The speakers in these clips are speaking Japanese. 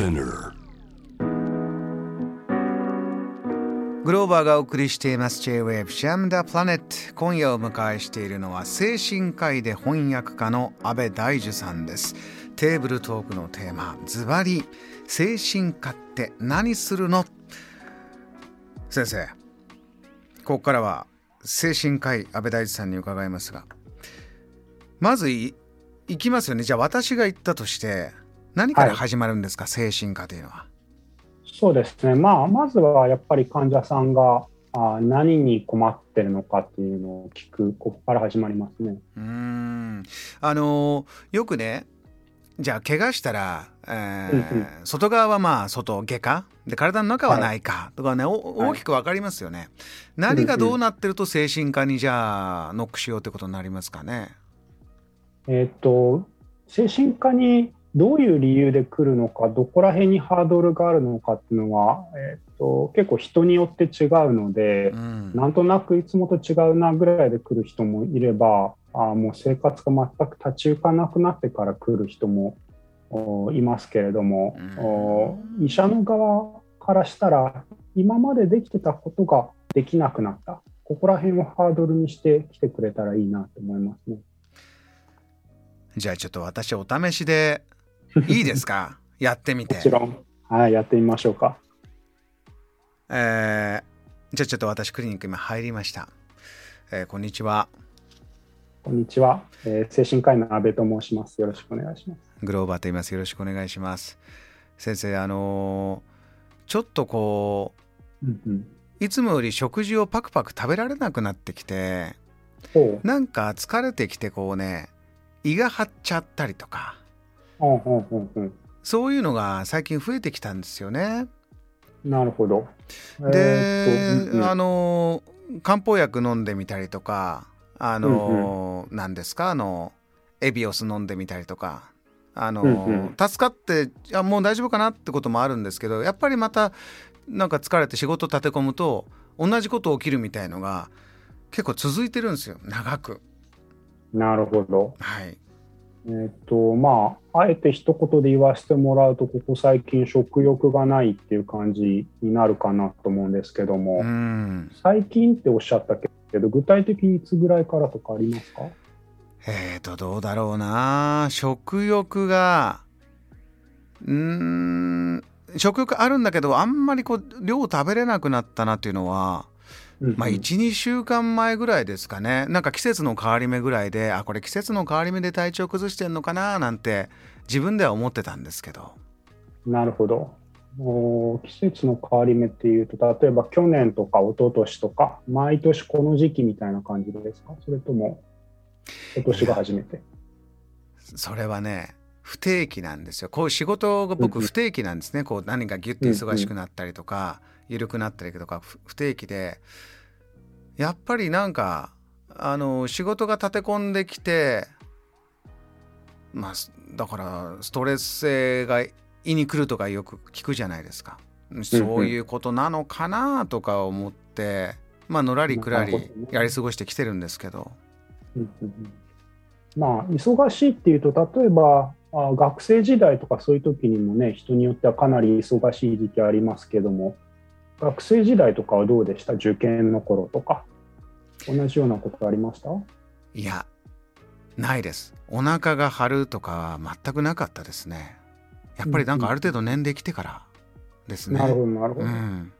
Spinner. グローバーがお送りしています J-Wave Jam the Planet 今夜お迎えしているのは精神科医で翻訳家の安倍大樹さんです。テーブルトークのテーマズバリ精神科って何するの？先生ここからは精神科医安倍大樹さんに伺いますがまずいいきますよね。じゃあ私が言ったとして何から始まるんですか、精神科というのは。そうですね、まあ、まずはやっぱり患者さんがあ何に困ってるのかっていうのを聞く、ここから始まりますね。うん。あのよくねじゃあ怪我したら、えーうんうん。外側はまあ外外科？で体の中は内科？とかね、お大きく分かりますよね、何がどうなってると精神科にじゃあノックしようってことになりますかね？えっ、と、精神科にどういう理由で来るのか、どこら辺にハードルがあるのかっていうのは、えっ、と、結構人によって違うのでう、ん。なんとなくいつもと違うなぐらいで来る人もいれば、あもう生活が全く立ち行かなくなってから来る人もおいますけれども、うん。お医者の側からしたら、今までできてたことができなくなった、ここら辺をハードルにして来てくれたらいいなと思いますね。じゃあちょっと私お試しで いいですか？やってみてもちろん、はい、やってみましょうか。えーじゃあちょっと私クリニック今入りました、えーこんにちはこんにちは、えー精神科医の阿部と申します。よろしくお願いします。グローバーと言います。よろしくお願いします。先生、あのーちょっとこうんうん、う、いつもより食事をパクパク食べられなくなってきて、なんか疲れてきてこうね、胃が張っちゃったりとか、そういうのが最近増えてきたんですよね。なるほど。で、あのー漢方薬飲んでみたりとか、あのー何ですか、あの、エビオス飲んでみたりとか、あのーうんうん。助かっていやもう大丈夫かなってこともあるんですけどやっぱりまたなんか疲れて仕事立て込むと同じこと起きるみたいのが結構続いてるんですよ。長く。なるほど。はいえーっと、まあ、あえて一言で言わせてもらうと、ここ最近食欲がないっていう感じになるかなと思うんですけども、うん。最近っておっしゃったけど、具体的にいつぐらいからとかありますか？えーとどうだろうな。食欲がうーん食欲あるんだけどあんまりこう量食べれなくなったなっていうのはまあうん12週間前ぐらいですかねなんか季節の変わり目ぐらいであこれ季節の変わり目で体調崩してんのかななんて自分では思ってたんですけどなるほど。お季節の変わり目っていうと、例えば去年とか一昨年とか、毎年この時期みたいな感じですか？それとも、今年が初めて？それはね不定期なんですよ。こういう仕事が僕うんうん。不定期なんですね。こう何かギュッと忙しくなったりとか緩くなったりとかふ不定期で。やっぱりなんかあの仕事が立て込んできてまあすだからストレス性が胃に来るとかよく聞くじゃないですか。そういうことなのかなとか思ってまあのらりくらりやり過ごしてきてるんですけど。うんうんうん。まあ、忙しいっていうと、例えばあ学生時代とかそういう時にもね、人によってはかなり忙しい時期ありますけども、学生時代とかはどうでした？受験の頃とか。同じようなことありました？いやないです。お腹が張るとかは全くなかったですね。やっぱりなんかある程度年齢来てからですね、なるほど、なるほど。うん、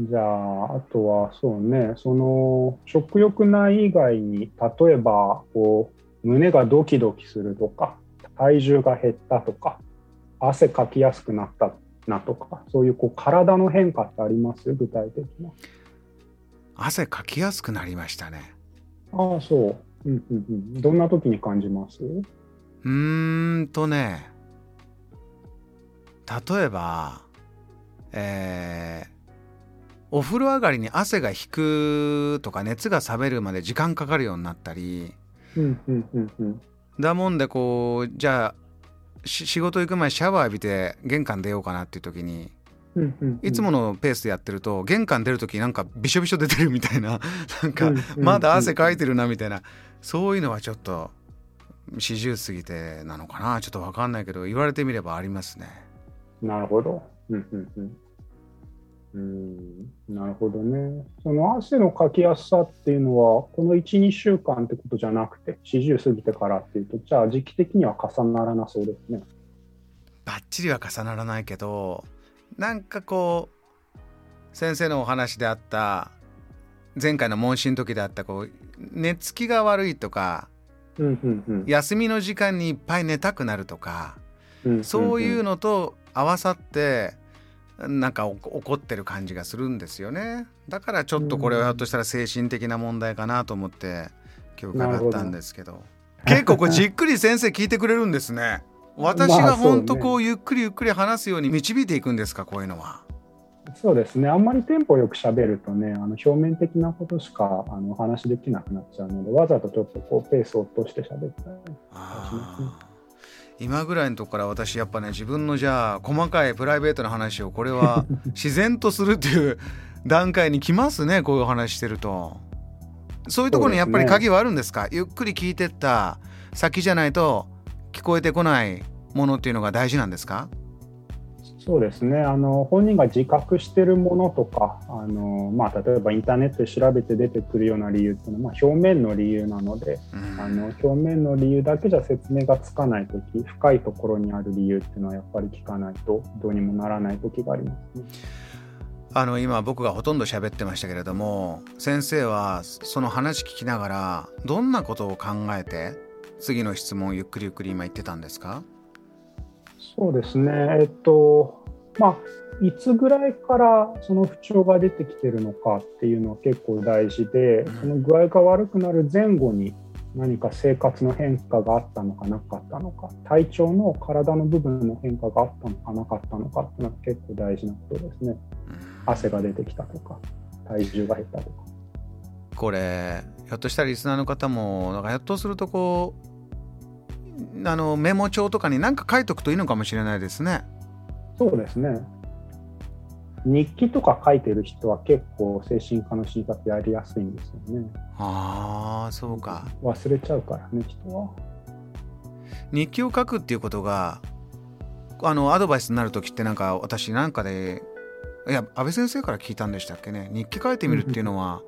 じゃあ、あとはそうね、その食欲ない以外に、例えばこう胸がドキドキするとか、体重が減ったとか、汗かきやすくなったなとか、そういうこう体の変化ってあります？具体的な。汗かきやすくなりましたね。ああ、そう。うんうんうん、どんな時に感じます？うーんとね例えばえーお風呂上がりに汗が引くとか熱が冷めるまで時間かかるようになったりうんうんうんうんだもんでこうじゃあし仕事行く前シャワー浴びて玄関出ようかなっていう時にいつものペースでやってると玄関出る時なんかびしょびしょ出てるみたいな なんかまだ汗かいてるなみたいな。そういうのはちょっと40過ぎてなのかな。ちょっと分かんないけど言われてみればありますね。なるほど。うんうんうんうんなるほどね。その汗のかきやすさっていうのは、この1、2週間ってことじゃなくて、40過ぎてからっていうと、じゃあ時期的には重ならなそうですね。ばっちりは重ならないけど、なんかこう、先生のお話であった、前回の問診の時であったこう寝つきが悪いとか、うんうんうん、休みの時間にいっぱい寝たくなるとか、うんうんうん、そういうのと合わさってなんか怒ってる感じがするんですよね。だからちょっとこれはひょっとしたら精神的な問題かなと思って今日伺ったんですけど。結構これじっくり先生聞いてくれるんですね。私が本当こうゆっくりゆっくり話すように導いていくんですかこういうのは。そうですね、あんまりテンポよく喋るとね、あの表面的なことしかあのお話できなくなっちゃうので、わざとちょっとこうペースを落として喋ったりしますね。今ぐらいのとこから私やっぱね自分のじゃあ細かいプライベートな話をこれは 自然とするっていう段階に来ますねこういう話してると。そういうところにやっぱり鍵はあるんですか、ね、ゆっくり聞いてった先じゃないと聞こえてこないものっていうのが大事なんですか？そうですね。あの本人が自覚しているものとかあの、まあ、例えばインターネットで調べて出てくるような理由っていうのは、まあ、表面の理由なので、うん、あの表面の理由だけじゃ説明がつかない時深いところにある理由っていうのはやっぱり聞かないとどうにもならない時がありますね。あの今僕がほとんど喋ってましたけれども先生はその話聞きながらどんなことを考えて次の質問をゆっくりゆっくり今言ってたんですか？そうですね、えっと、まあ、いつぐらいからその不調が出てきてるのかっていうのは結構大事で、その具合が悪くなる前後に何か生活の変化があったのかなかったのか、体調の体の部分の変化があったのかなかったのかっていうのは結構大事なことですね。汗が出てきたとか、体重が減ったとか。これ、ひょっとしたらリスナーの方も、なんかひょっとするとこう、あのメモ帳とかに何か書いとくといいのかもしれないですね。そうですね。日記とか書いてる人は結構精神科の診察やりやすいんですよね。ああ、そうか。忘れちゃうからね、人は。日記を書くっていうことが、あのアドバイスになる時ってなんか私なんかで、いや、安倍先生から聞いたんでしたっけね。日記書いてみるっていうのは、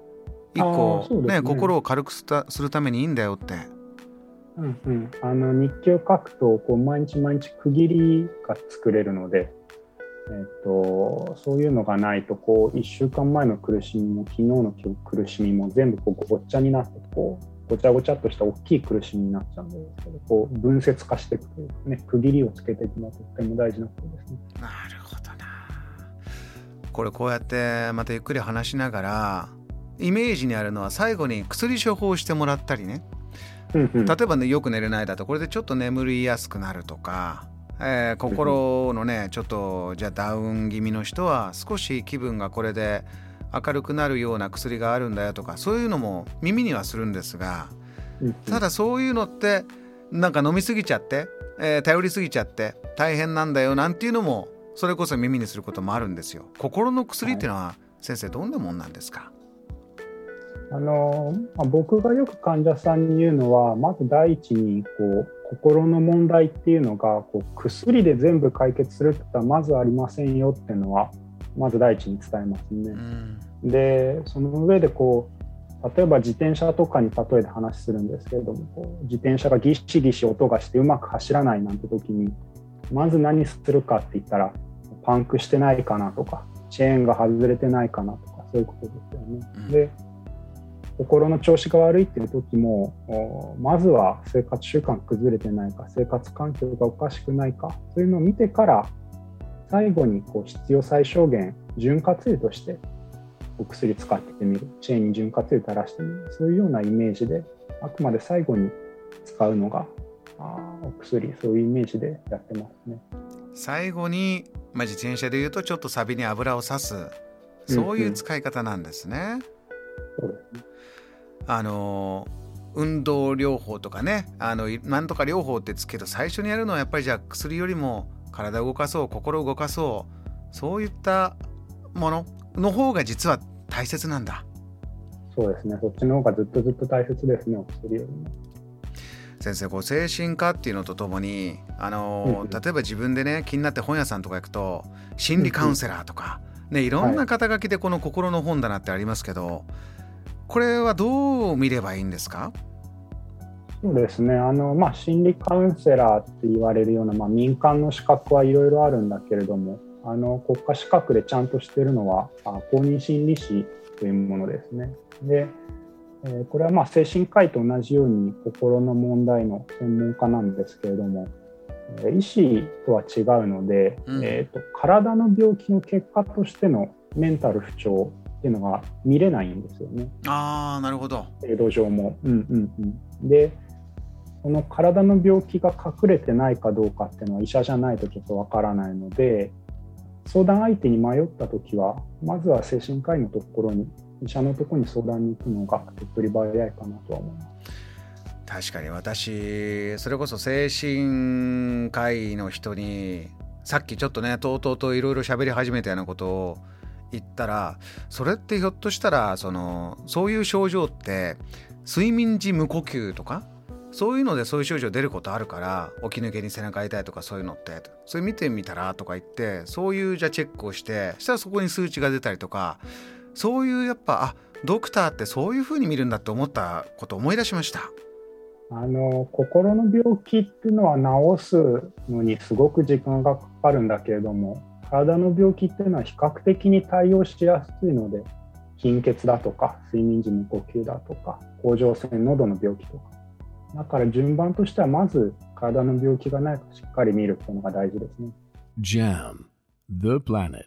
一個ね、ね、心を軽くするためにいいんだよって。うんうん、あの日記を書くとこう毎日毎日区切りが作れるので、えーと、そういうのがないとこう1週間前の苦しみも昨日の苦しみも全部こうごっちゃになってこうごちゃごちゃっとした大きい苦しみになっちゃうんですけどこう分節化していくというかね区切りをつけていくのはとっても大事なことですね。なるほどな。これこうやってまたゆっくり話しながらイメージにあるのは最後に薬処方してもらったりね。例えばねよく寝れないだとこれでちょっと眠りやすくなるとか、えー、心のねちょっとじゃあダウン気味の人は少し気分がこれで明るくなるような薬があるんだよとかそういうのも耳にはするんですがただそういうのってなんか飲みすぎちゃって、えー、頼りすぎちゃって大変なんだよなんていうのもそれこそ耳にすることもあるんですよ。心の薬っていうのは、先生どんなもんなんですか？あのまあ、僕がよく患者さんに言うのはまず第一にこう心の問題っていうのがこう薬で全部解決するってことはまずありませんよっていうのはまず第一に伝えますね。うん、でその上でこう例えば自転車とかに例えて話するんですけれどもこう自転車がギシギシ音がしてうまく走らないなんて時にまず何するかって言ったらパンクしてないかなとかチェーンが外れてないかなとかそういうことですよね。うん、で心の調子が悪いっていう時もまずは生活習慣崩れてないか生活環境がおかしくないかそういうのを見てから最後にこう必要最小限潤滑油としてお薬使ってみる。チェーンに潤滑油垂らしてみる。そういうようなイメージであくまで最後に使うのがあお薬。そういうイメージでやってますね。最後に、まあ、自転車でいうとちょっとサビに油をさす。そういう使い方なんですね。うんうん、そうですねあの運動療法とかね。あのなんとか療法ってつけど最初にやるのはやっぱりじゃあ薬よりも体を動かそう心を動かそうそういったものの方が実は大切なんだ。そうですね。そっちの方がずっとずっと大切ですねお薬よりも。先生こう精神科っていうのとともにあの、うん、例えば自分でね気になって本屋さんとか行くと心理カウンセラーとか、ね、いろんな肩書きでこの心の本棚ってありますけど、これはどう見ればいいんですか？そうですね。あの、まあ、心理カウンセラーって言われるような、まあ、民間の資格はいろいろあるんだけれどもあの国家資格でちゃんとしてるのはあ公認心理師というものですね。でえー、これはまあ精神科医と同じように心の問題の専門家なんですけれども、えー、医師とは違うので、うん、えーと、体の病気の結果としてのメンタル不調っていうのが見れないんですよね。あなるほど制度上も。うんうんうん、でこの体の病気が隠れてないかどうかっていうのは医者じゃないとちょっとわからないので相談相手に迷った時はまずは精神科医のところに医者のところに相談に行くのが手っ取り早いかなとは思います。確かに私それこそ精神科医の人にさっきちょっとねとうとうといろいろ喋り始めたようなことを言ったらそれってひょっとしたらそのそういう症状って睡眠時無呼吸とかそういうのでそういう症状出ることあるから起き抜けに背中痛いとかそういうのってそれ見てみたらとか言ってそういうじゃチェックをしてそしたらそこに数値が出たりとかそういうやっぱあドクターってそういうふうに見るんだって思ったことを思い出しました。あの心の病気っていうのは治すのにすごく時間がかかるんだけれども体の病気っていうのは比較的に対応しやすいので貧血だとか睡眠時無呼吸だとか甲状腺喉の病気とかだから順番としてはまず体の病気がないかしっかり見るっていうのが大事ですね。JAM The Planet